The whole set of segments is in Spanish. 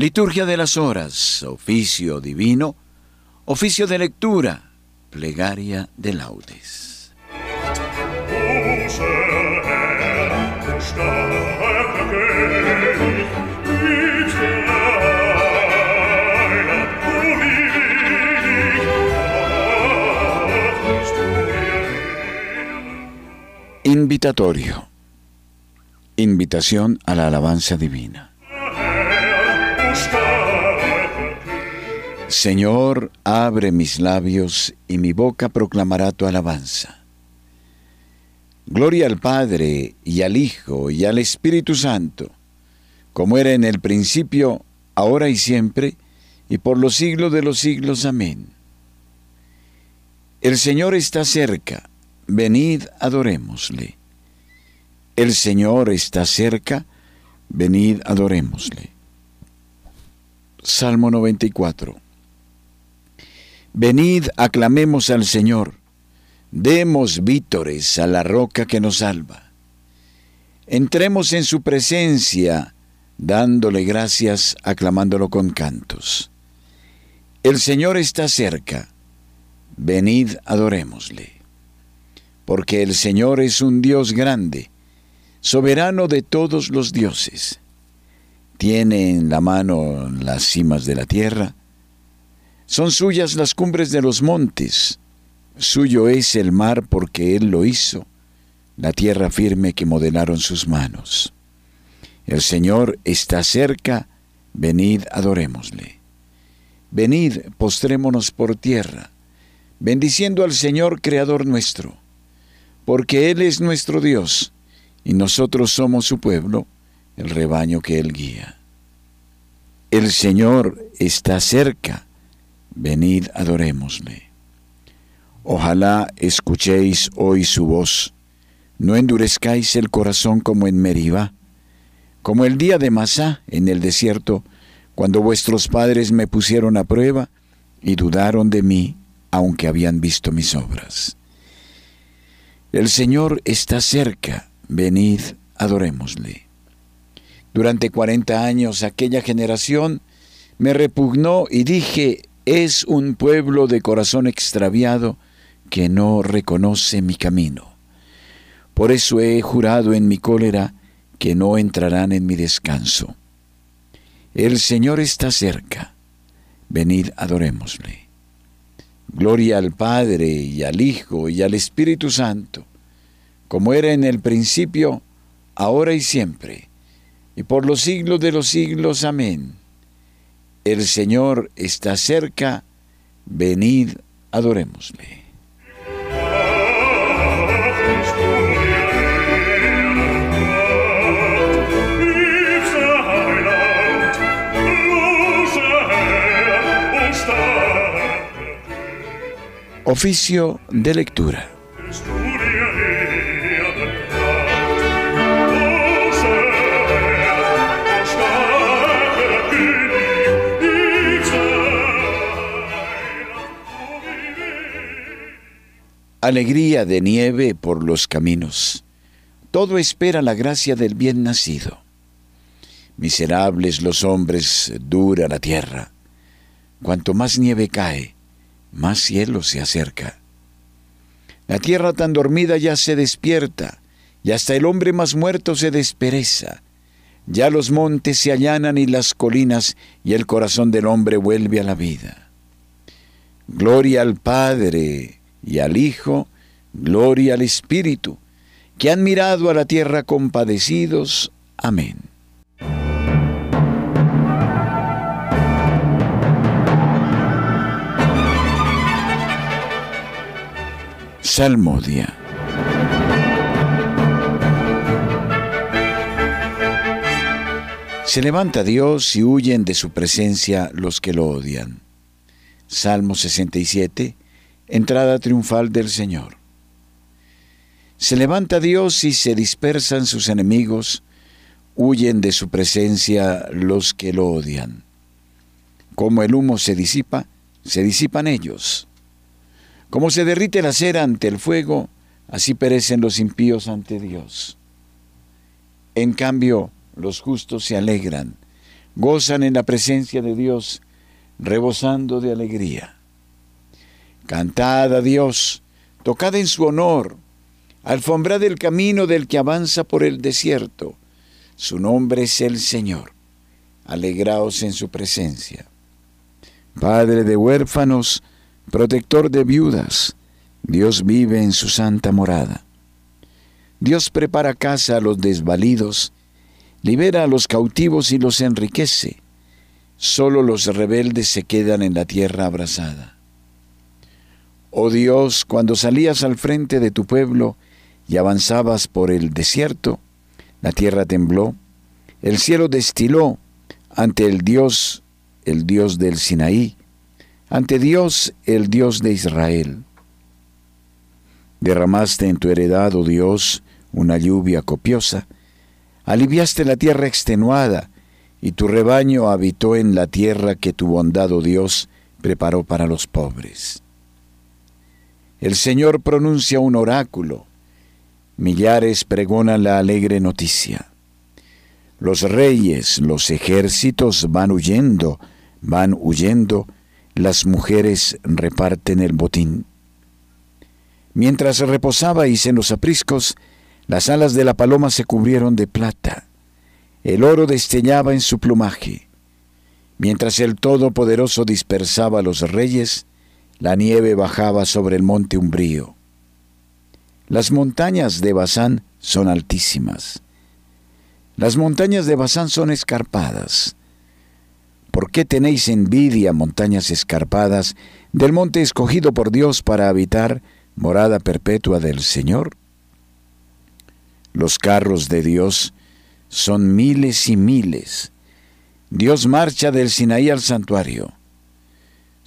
Liturgia de las horas, oficio divino, oficio de lectura, plegaria de laudes. Invitatorio. Invitación a la alabanza divina. Señor, abre mis labios y mi boca proclamará tu alabanza. Gloria al Padre y al Hijo y al Espíritu Santo, como era en el principio, ahora y siempre, y por los siglos de los siglos. Amén. El Señor está cerca, venid adorémosle. El Señor está cerca, venid adorémosle. Salmo 94. Venid, aclamemos al Señor, demos vítores a la roca que nos salva. Entremos en su presencia, dándole gracias, aclamándolo con cantos. El Señor está cerca, venid, adorémosle. Porque el Señor es un Dios grande, soberano de todos los dioses. Tiene en la mano las cimas de la tierra, son suyas las cumbres de los montes, suyo es el mar porque Él lo hizo, la tierra firme que modelaron sus manos. El Señor está cerca, venid adorémosle. Venid, postrémonos por tierra, bendiciendo al Señor Creador nuestro, porque Él es nuestro Dios, y nosotros somos su pueblo, el rebaño que Él guía. El Señor está cerca, venid adorémosle. Ojalá escuchéis hoy su voz, no endurezcáis el corazón como en Meribá, como el día de Masá en el desierto, cuando vuestros padres me pusieron a prueba y dudaron de mí, aunque habían visto mis obras. El Señor está cerca, venid, adorémosle. Durante cuarenta años aquella generación me repugnó y dije, es un pueblo de corazón extraviado que no reconoce mi camino. Por eso he jurado en mi cólera que no entrarán en mi descanso. El Señor está cerca. Venid, adorémosle. Gloria al Padre y al Hijo y al Espíritu Santo, como era en el principio, ahora y siempre, y por los siglos de los siglos. Amén. El Señor está cerca, venid, adorémosle. Oficio de lectura. Alegría de nieve por los caminos. Todo espera la gracia del bien nacido. Miserables los hombres, dura la tierra. Cuanto más nieve cae, más cielo se acerca. La tierra tan dormida ya se despierta, y hasta el hombre más muerto se despereza. Ya los montes se allanan y las colinas, y el corazón del hombre vuelve a la vida. Gloria al Padre, y al Hijo, gloria al Espíritu, que han mirado a la tierra compadecidos. Amén. Salmodia. Se levanta Dios y huyen de su presencia los que lo odian. Salmo 67, entrada triunfal del Señor. Se levanta Dios y se dispersan sus enemigos, huyen de su presencia los que lo odian. Como el humo se disipa, se disipan ellos. Como se derrite la cera ante el fuego, así perecen los impíos ante Dios. En cambio, los justos se alegran, gozan en la presencia de Dios, rebosando de alegría. Cantad a Dios, tocad en su honor, alfombrad el camino del que avanza por el desierto. Su nombre es el Señor. Alegraos en su presencia. Padre de huérfanos, protector de viudas, Dios vive en su santa morada. Dios prepara casa a los desvalidos, libera a los cautivos y los enriquece. Solo los rebeldes se quedan en la tierra abrasada. Oh Dios, cuando salías al frente de tu pueblo y avanzabas por el desierto, la tierra tembló, el cielo destiló ante el Dios, el Dios del Sinaí, ante Dios, el Dios de Israel. Derramaste en tu heredad, oh Dios, una lluvia copiosa, aliviaste la tierra extenuada, y tu rebaño habitó en la tierra que tu bondad, oh Dios, preparó para los pobres. El Señor pronuncia un oráculo, millares pregonan la alegre noticia. Los reyes, los ejércitos van huyendo, van huyendo, las mujeres reparten el botín. Mientras reposabais en los apriscos, las alas de la paloma se cubrieron de plata, el oro destellaba en su plumaje. Mientras el Todopoderoso dispersaba a los reyes, la nieve bajaba sobre el monte umbrío. Las montañas de Basán son altísimas. Las montañas de Basán son escarpadas. ¿Por qué tenéis envidia, montañas escarpadas, del monte escogido por Dios para habitar, morada perpetua del Señor? Los carros de Dios son miles y miles. Dios marcha del Sinaí al santuario.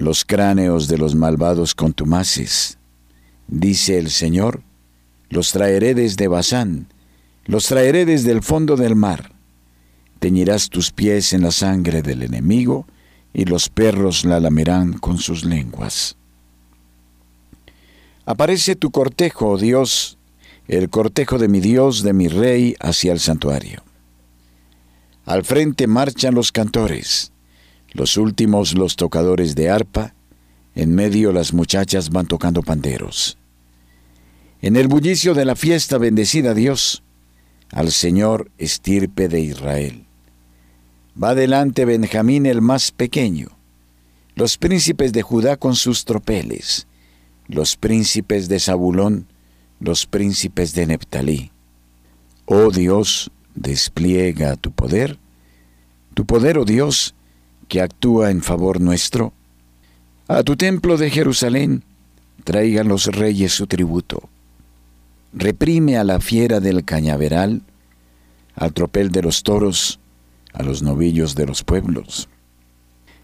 los cráneos de los malvados contumaces. Dice el Señor, los traeré desde Bazán, los traeré desde el fondo del mar. Teñirás tus pies en la sangre del enemigo, y los perros la lamerán con sus lenguas. Aparece tu cortejo, oh Dios, el cortejo de mi Dios, de mi Rey, hacia el santuario. Al frente marchan los cantores, los últimos los tocadores de arpa, en medio las muchachas van tocando panderos. En el bullicio de la fiesta bendecida Dios, al Señor estirpe de Israel. Va delante Benjamín el más pequeño, los príncipes de Judá con sus tropeles, los príncipes de Zabulón, los príncipes de Neptalí. Oh Dios, despliega tu poder, tu poder, oh Dios, que actúa en favor nuestro. A tu templo de Jerusalén traigan los reyes su tributo. Reprime a la fiera del cañaveral, al tropel de los toros, a los novillos de los pueblos.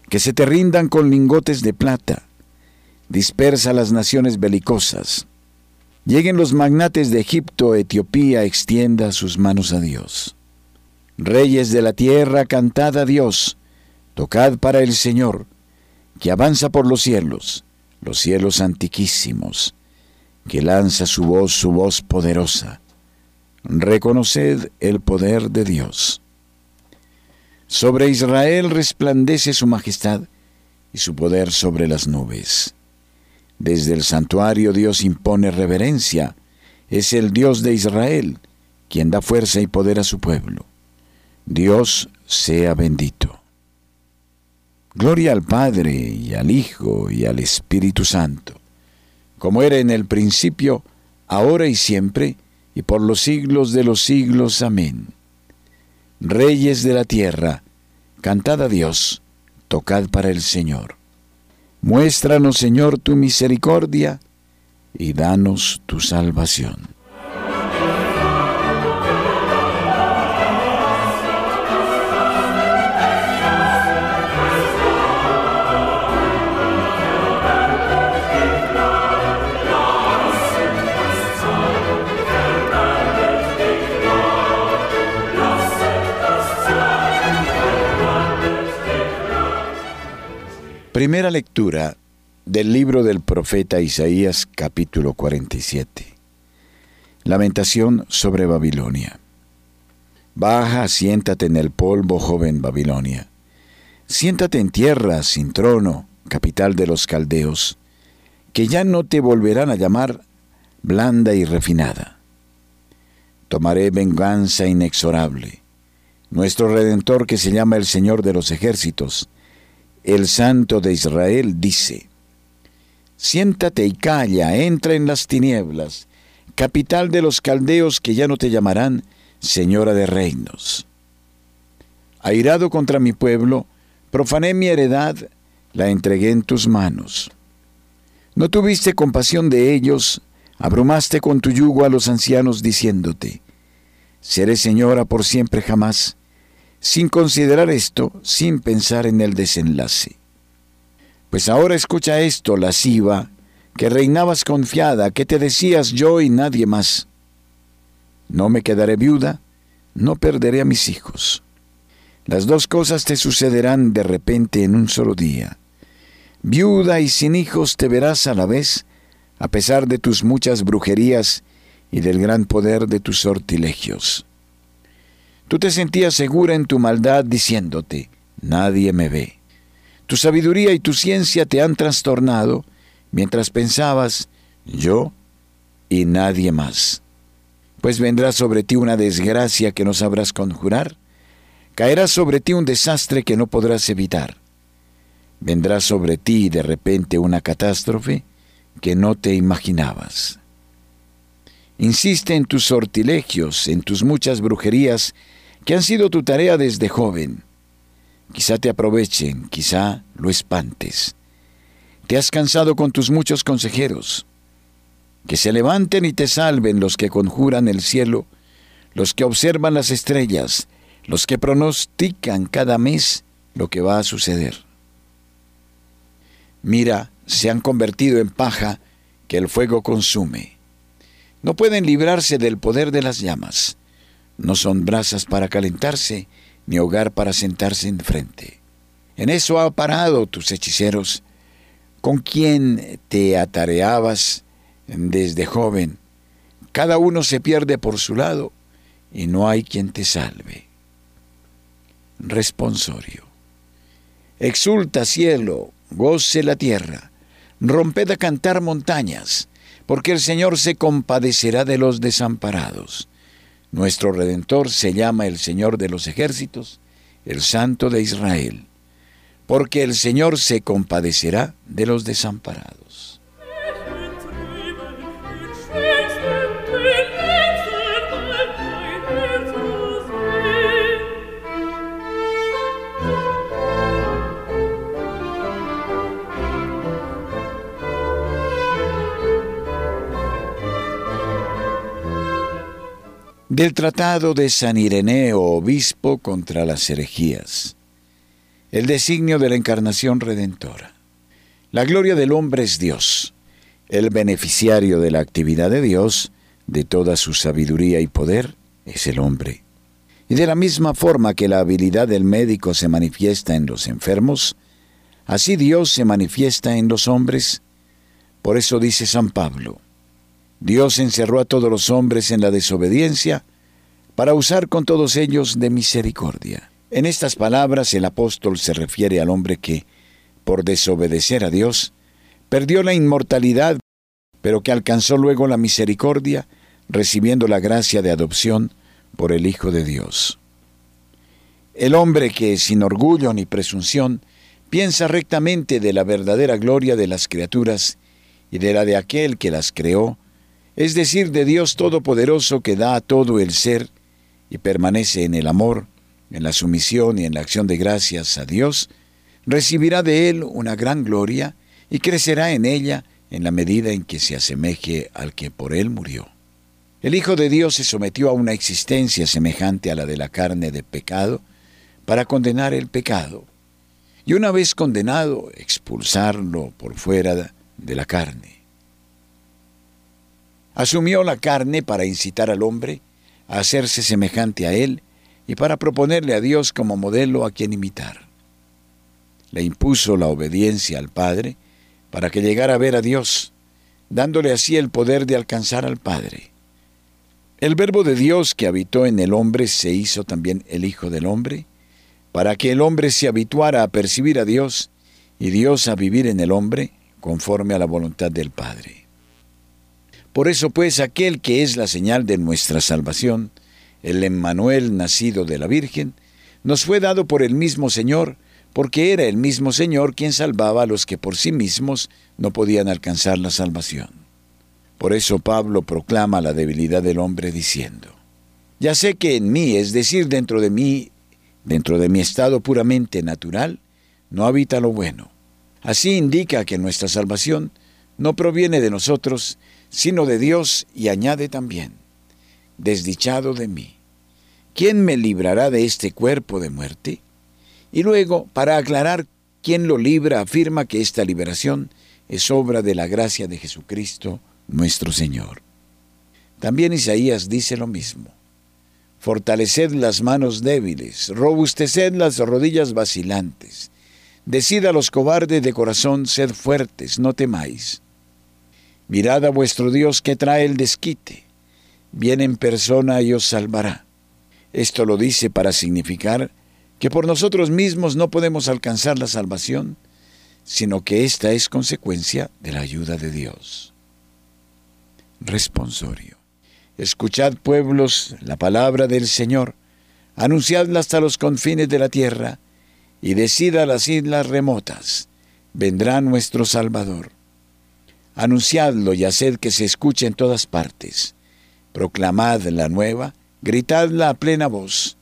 Que se te rindan con lingotes de plata, dispersa las naciones belicosas, Lleguen los magnates de Egipto, Etiopía, extienda sus manos a Dios. Reyes de la tierra, cantad a Dios, tocad para el Señor, que avanza por los cielos, los cielos antiquísimos, que lanza su voz, su voz poderosa. Reconoced el poder de Dios. Sobre Israel resplandece su majestad y su poder sobre las nubes. Desde el santuario Dios impone reverencia. Es el Dios de Israel quien da fuerza y poder a su pueblo. Dios sea bendito. Gloria al Padre y al Hijo y al Espíritu Santo, como era en el principio, ahora y siempre, y por los siglos de los siglos. Amén. Reyes de la tierra, cantad a Dios, tocad para el Señor. Muéstranos, Señor, tu misericordia y danos tu salvación. Primera lectura del libro del profeta Isaías capítulo 47. Lamentación sobre Babilonia. Baja, siéntate en el polvo, joven Babilonia. Siéntate en tierra sin trono, capital de los caldeos, que ya no te volverán a llamar blanda y refinada. Tomaré venganza inexorable. Nuestro Redentor que se llama el Señor de los ejércitos, el Santo de Israel dice, Siéntate y calla, entra en las tinieblas, capital de los caldeos que ya no te llamarán Señora de reinos. Airado contra mi pueblo, profané mi heredad, la entregué en tus manos. No tuviste compasión de ellos, abrumaste con tu yugo a los ancianos diciéndote, Seré señora por siempre jamás, sin considerar esto, sin pensar en el desenlace. Pues ahora escucha esto, lasciva, que reinabas confiada, que te decías yo y nadie más. No me quedaré viuda, no perderé a mis hijos. Las dos cosas te sucederán de repente en un solo día. Viuda y sin hijos te verás a la vez, a pesar de tus muchas brujerías y del gran poder de tus sortilegios. Tú te sentías segura en tu maldad diciéndote, nadie me ve. Tu sabiduría y tu ciencia te han trastornado mientras pensabas, yo y nadie más. Pues vendrá sobre ti una desgracia que no sabrás conjurar, caerá sobre ti un desastre que no podrás evitar. Vendrá sobre ti de repente una catástrofe que no te imaginabas. Insiste en tus sortilegios, en tus muchas brujerías que han sido tu tarea desde joven. Quizá te aprovechen, quizá lo espantes. Te has cansado con tus muchos consejeros. Que se levanten y te salven los que conjuran el cielo, los que observan las estrellas, los que pronostican cada mes lo que va a suceder. Mira, se han convertido en paja que el fuego consume. No pueden librarse del poder de las llamas no son brasas para calentarse, ni hogar para sentarse enfrente. En eso ha parado tus hechiceros, con quien te atareabas desde joven. Cada uno se pierde por su lado y no hay quien te salve. Responsorio. Exulta cielo, goce la tierra, romped a cantar montañas, porque el Señor se compadecerá de los desamparados nuestro Redentor se llama el Señor de los ejércitos, el Santo de Israel, porque el Señor se compadecerá de los desamparados. Del Tratado de San Ireneo, obispo contra las herejías. El designio de la encarnación redentora. La gloria del hombre es Dios, el beneficiario de la actividad de Dios, de toda su sabiduría y poder, es el hombre. Y de la misma forma que la habilidad del médico se manifiesta en los enfermos, así Dios se manifiesta en los hombres. Por eso dice San Pablo, Dios encerró a todos los hombres en la desobediencia para usar con todos ellos de misericordia. En estas palabras el apóstol se refiere al hombre que, por desobedecer a Dios, perdió la inmortalidad, pero que alcanzó luego la misericordia, recibiendo la gracia de adopción por el Hijo de Dios. El hombre que, sin orgullo ni presunción, piensa rectamente de la verdadera gloria de las criaturas y de la de aquel que las creó, es decir, de Dios Todopoderoso que da a todo el ser y permanece en el amor, en la sumisión y en la acción de gracias a Dios, recibirá de Él una gran gloria y crecerá en ella en la medida en que se asemeje al que por Él murió. El Hijo de Dios se sometió a una existencia semejante a la de la carne de pecado para condenar el pecado, y una vez condenado, expulsarlo por fuera de la carne Asumió la carne para incitar al hombre a hacerse semejante a él y para proponerle a Dios como modelo a quien imitar. le impuso la obediencia al Padre para que llegara a ver a Dios, dándole así el poder de alcanzar al Padre. El Verbo de Dios que habitó en el hombre se hizo también el Hijo del hombre, para que el hombre se habituara a percibir a Dios y Dios a vivir en el hombre conforme a la voluntad del Padre. Por eso pues aquel que es la señal de nuestra salvación, el Emmanuel nacido de la Virgen, nos fue dado por el mismo Señor, porque era el mismo Señor quien salvaba a los que por sí mismos no podían alcanzar la salvación. Por eso Pablo proclama la debilidad del hombre diciendo, Ya sé que en mí, es decir, dentro de mí, dentro de mi estado puramente natural, no habita lo bueno. Así indica que nuestra salvación no proviene de nosotros, sino de Dios y añade también, desdichado de mí. ¿Quién me librará de este cuerpo de muerte? Y luego, para aclarar quién lo libra, afirma que esta liberación es obra de la gracia de Jesucristo nuestro Señor. También Isaías dice lo mismo. Fortaleced las manos débiles, robusteced las rodillas vacilantes. Decid a los cobardes de corazón, sed fuertes, no temáis. Mirad a vuestro Dios que trae el desquite. Viene en persona y os salvará. Esto lo dice para significar que por nosotros mismos no podemos alcanzar la salvación, sino que esta es consecuencia de la ayuda de Dios. Responsorio. Escuchad pueblos la palabra del Señor, anunciadla hasta los confines de la tierra, y decida las islas remotas, vendrá nuestro Salvador. Anunciadlo y haced que se escuche en todas partes. Proclamad la nueva, gritadla a plena voz,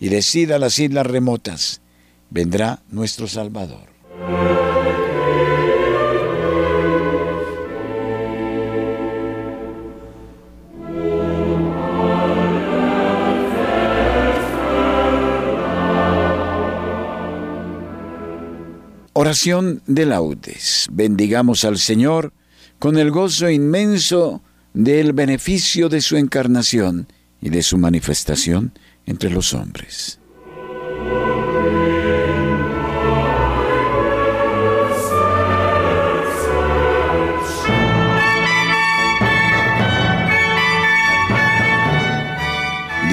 y decida las islas remotas, vendrá nuestro Salvador. Oración de laudes. Bendigamos al Señor con el gozo inmenso del beneficio de su encarnación y de su manifestación entre los hombres.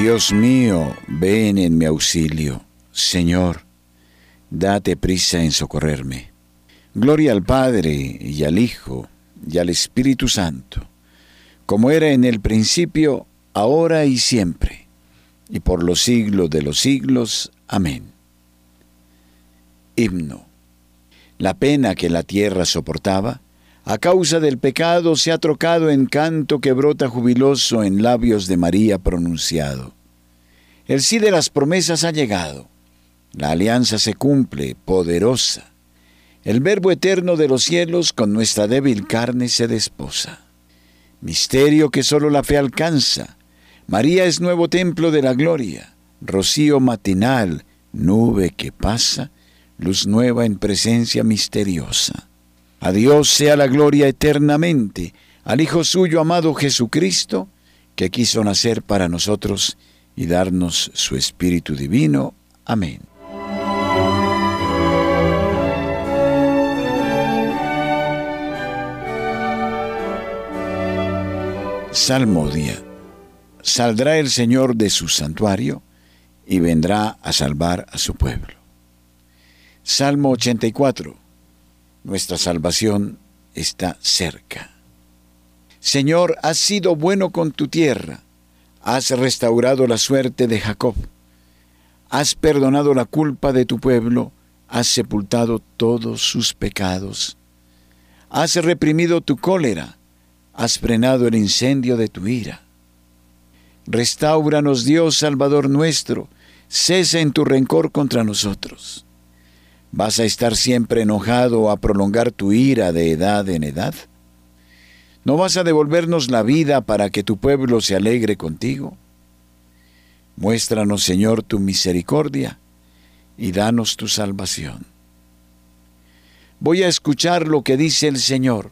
Dios mío, ven en mi auxilio. Señor, date prisa en socorrerme. Gloria al Padre y al Hijo y al Espíritu Santo, como era en el principio, ahora y siempre, y por los siglos de los siglos. Amén. Himno. La pena que la tierra soportaba, a causa del pecado, se ha trocado en canto que brota jubiloso en labios de María pronunciado. El sí de las promesas ha llegado la alianza se cumple, poderosa. El Verbo eterno de los cielos con nuestra débil carne se desposa. Misterio que solo la fe alcanza. María es nuevo templo de la gloria, rocío matinal, nube que pasa, luz nueva en presencia misteriosa. A Dios sea la gloria eternamente, al Hijo suyo amado Jesucristo, que quiso nacer para nosotros y darnos su Espíritu Divino. Amén. Salmodia. Saldrá el Señor de su santuario y vendrá a salvar a su pueblo. Salmo 84. Nuestra salvación está cerca. Señor, has sido bueno con tu tierra, has restaurado la suerte de Jacob, has perdonado la culpa de tu pueblo, has sepultado todos sus pecados, has reprimido tu cólera, has frenado el incendio de tu ira. Restauranos Dios Salvador nuestro, cesa en tu rencor contra nosotros. ¿Vas a estar siempre enojado a prolongar tu ira de edad en edad? ¿No vas a devolvernos la vida para que tu pueblo se alegre contigo? Muéstranos, Señor, tu misericordia y danos tu salvación. Voy a escuchar lo que dice el Señor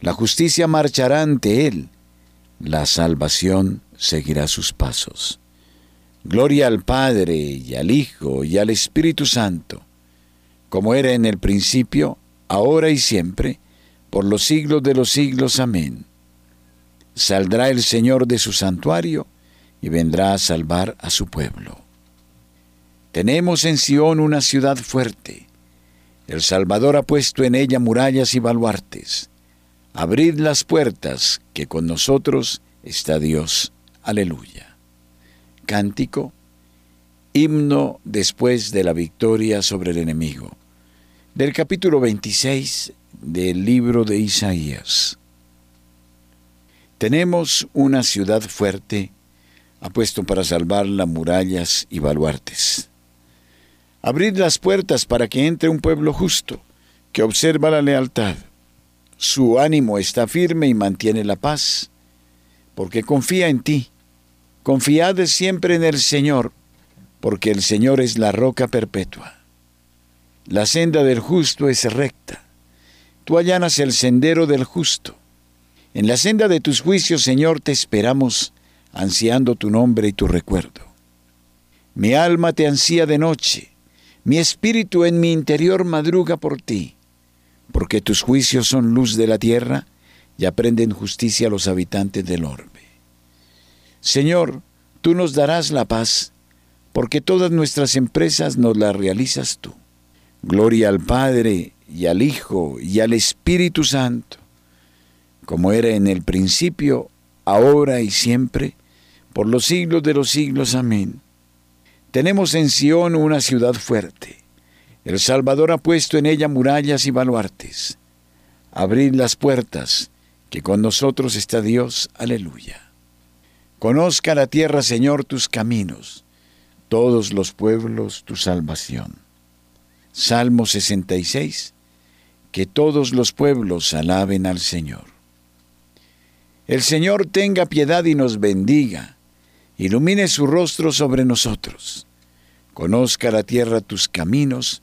La justicia marchará ante Él, la salvación seguirá sus pasos. Gloria al Padre y al Hijo y al Espíritu Santo como era en el principio, ahora y siempre, por los siglos de los siglos. Amén. Saldrá el Señor de su santuario y vendrá a salvar a su pueblo. Tenemos en Sión una ciudad fuerte. El Salvador ha puesto en ella murallas y baluartes. Abrid las puertas, que con nosotros está Dios. Aleluya. Cántico, himno después de la victoria sobre el enemigo del capítulo 26 del libro de Isaías. Tenemos una ciudad fuerte, apuesto para salvarla murallas y baluartes. Abrid las puertas para que entre un pueblo justo, que observa la lealtad. Su ánimo está firme y mantiene la paz, porque confía en ti. Confiad siempre en el Señor, porque el Señor es la roca perpetua. La senda del justo es recta. Tú allanas el sendero del justo. En la senda de tus juicios, Señor, te esperamos, ansiando tu nombre y tu recuerdo. Mi alma te ansía de noche, mi espíritu en mi interior madruga por ti, porque tus juicios son luz de la tierra y aprenden justicia a los habitantes del orbe. Señor, tú nos darás la paz, porque todas nuestras empresas nos las realizas tú. Gloria al Padre y al Hijo y al Espíritu Santo, como era en el principio, ahora y siempre, por los siglos de los siglos. Amén. Tenemos en Sión una ciudad fuerte. El Salvador ha puesto en ella murallas y baluartes. Abrid las puertas, que con nosotros está Dios. Aleluya. Conozca la tierra, Señor, tus caminos, todos los pueblos tu salvación. Salmo 66. Que todos los pueblos alaben al Señor. El Señor tenga piedad y nos bendiga, ilumine su rostro sobre nosotros. Conozca la tierra tus caminos,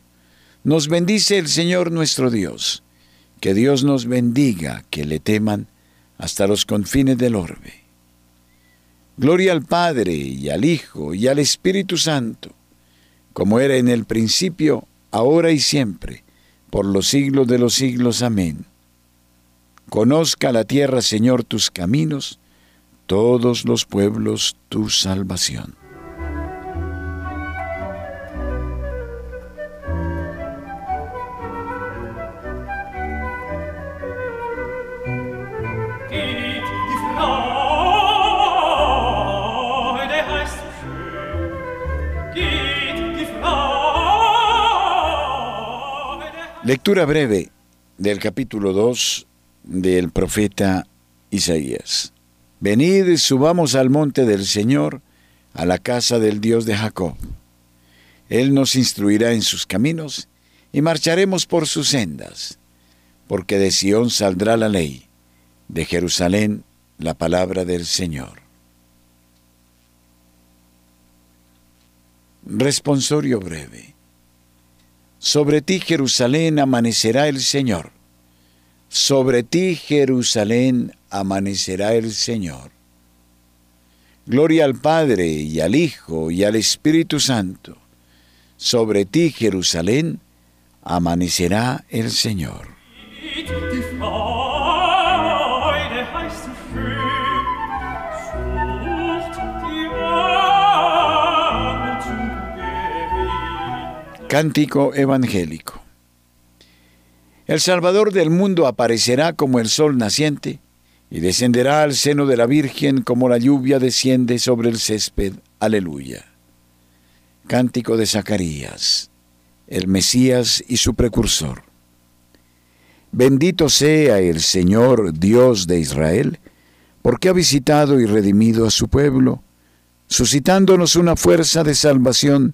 nos bendice el Señor nuestro Dios. Que Dios nos bendiga, que le teman hasta los confines del orbe. Gloria al Padre y al Hijo y al Espíritu Santo, como era en el principio, ahora y siempre, por los siglos de los siglos. Amén. Conozca la tierra, Señor, tus caminos, todos los pueblos tu salvación. Lectura breve del capítulo 2 del profeta Isaías. Venid, subamos al monte del Señor, a la casa del Dios de Jacob. Él nos instruirá en sus caminos y marcharemos por sus sendas, porque de Sión saldrá la ley, de Jerusalén la palabra del Señor. Responsorio breve. Sobre ti, Jerusalén, amanecerá el Señor. Sobre ti, Jerusalén, amanecerá el Señor. Gloria al Padre y al Hijo y al Espíritu Santo. Sobre ti, Jerusalén, amanecerá el Señor. Cántico Evangélico. El Salvador del mundo aparecerá como el sol naciente y descenderá al seno de la Virgen como la lluvia desciende sobre el césped. Aleluya. Cántico de Zacarías, el Mesías y su precursor. Bendito sea el Señor Dios de Israel, porque ha visitado y redimido a su pueblo, suscitándonos una fuerza de salvación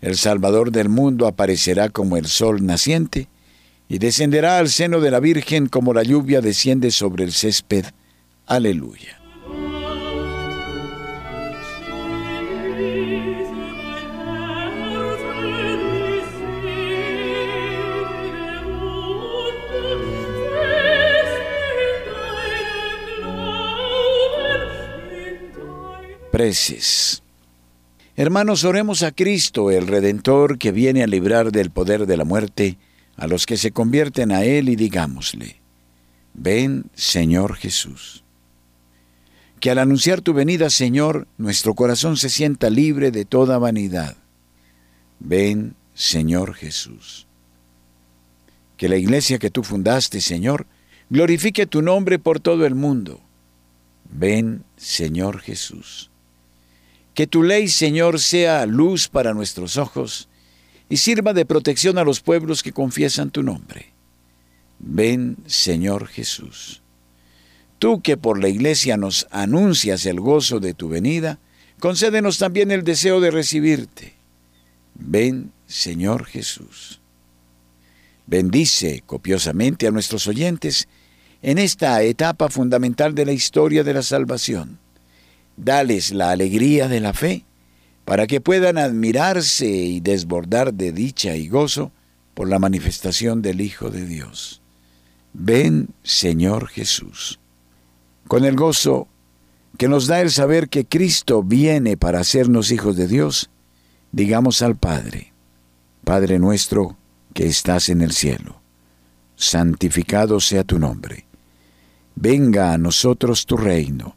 El Salvador del mundo aparecerá como el sol naciente y descenderá al seno de la Virgen como la lluvia desciende sobre el césped. Aleluya. Preces. Hermanos, oremos a Cristo, el Redentor, que viene a librar del poder de la muerte a los que se convierten a Él y digámosle, ven Señor Jesús. Que al anunciar tu venida, Señor, nuestro corazón se sienta libre de toda vanidad. Ven Señor Jesús. Que la iglesia que tú fundaste, Señor, glorifique tu nombre por todo el mundo. Ven Señor Jesús. Que tu ley, Señor, sea luz para nuestros ojos y sirva de protección a los pueblos que confiesan tu nombre. Ven, Señor Jesús. Tú que por la iglesia nos anuncias el gozo de tu venida, concédenos también el deseo de recibirte. Ven, Señor Jesús. Bendice copiosamente a nuestros oyentes en esta etapa fundamental de la historia de la salvación Dales la alegría de la fe, para que puedan admirarse y desbordar de dicha y gozo por la manifestación del Hijo de Dios. Ven, Señor Jesús. Con el gozo que nos da el saber que Cristo viene para hacernos hijos de Dios, digamos al Padre, Padre nuestro que estás en el cielo, santificado sea tu nombre. Venga a nosotros tu reino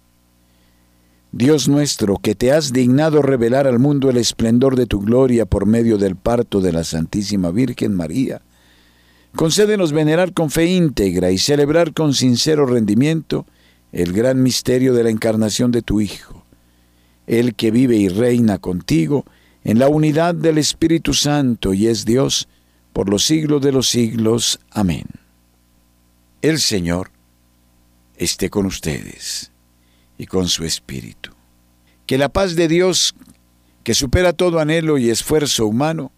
Dios nuestro, que te has dignado revelar al mundo el esplendor de tu gloria por medio del parto de la Santísima Virgen María, concédenos venerar con fe íntegra y celebrar con sincero rendimiento el gran misterio de la encarnación de tu Hijo, el que vive y reina contigo en la unidad del Espíritu Santo y es Dios por los siglos de los siglos. Amén. El Señor esté con ustedes y con su espíritu. Que la paz de Dios, que supera todo anhelo y esfuerzo humano,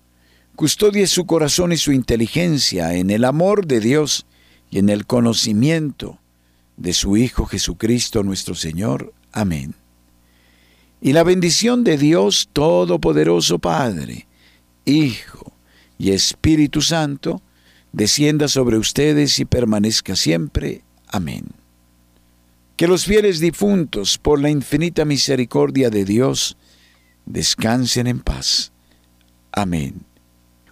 custodie su corazón y su inteligencia en el amor de Dios y en el conocimiento de su Hijo Jesucristo nuestro Señor. Amén. Y la bendición de Dios Todopoderoso Padre, Hijo y Espíritu Santo, descienda sobre ustedes y permanezca siempre. Amén. Que los fieles difuntos, por la infinita misericordia de Dios, descansen en paz. Amén.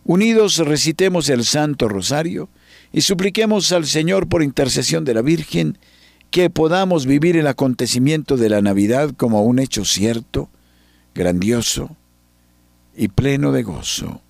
Unidos recitemos el Santo Rosario y supliquemos al Señor por intercesión de la Virgen que podamos vivir el acontecimiento de la Navidad como un hecho cierto, grandioso y pleno de gozo.